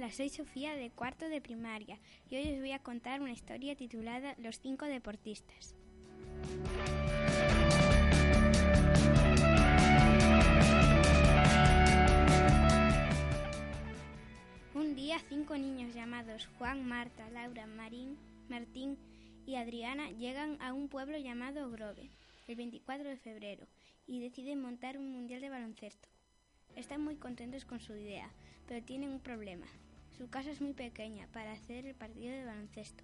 Hola, soy Sofía de cuarto de primaria y hoy os voy a contar una historia titulada Los cinco deportistas. Un día cinco niños llamados Juan, Marta, Laura, Marín, Martín y Adriana llegan a un pueblo llamado Grove el 24 de febrero y deciden montar un mundial de baloncesto. Están muy contentos con su idea, pero tienen un problema. Su casa es muy pequeña para hacer el partido de baloncesto.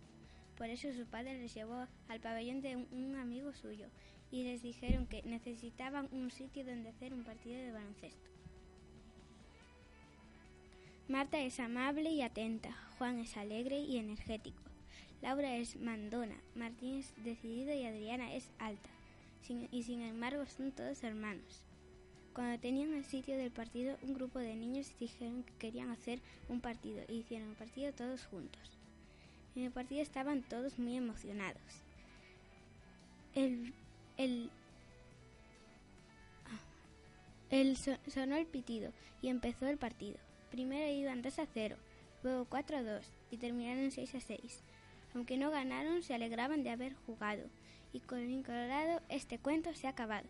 Por eso su padre les llevó al pabellón de un, amigo suyo y les dijeron que necesitaban un sitio donde hacer un partido de baloncesto. Marta es amable y atenta, Juan es alegre y energético, Laura es mandona, Martín es decidido y Adriana es alta, y sin embargo son todos hermanos. Cuando tenían el sitio del partido, un grupo de niños dijeron que querían hacer un partido y hicieron el partido todos juntos. En el partido estaban todos muy emocionados. El, el, el so- sonó el pitido y empezó el partido. Primero iban 2 a 0, luego 4 a 2 y terminaron 6 a 6. Aunque no ganaron, se alegraban de haber jugado. Y con el colorado, este cuento se ha acabado.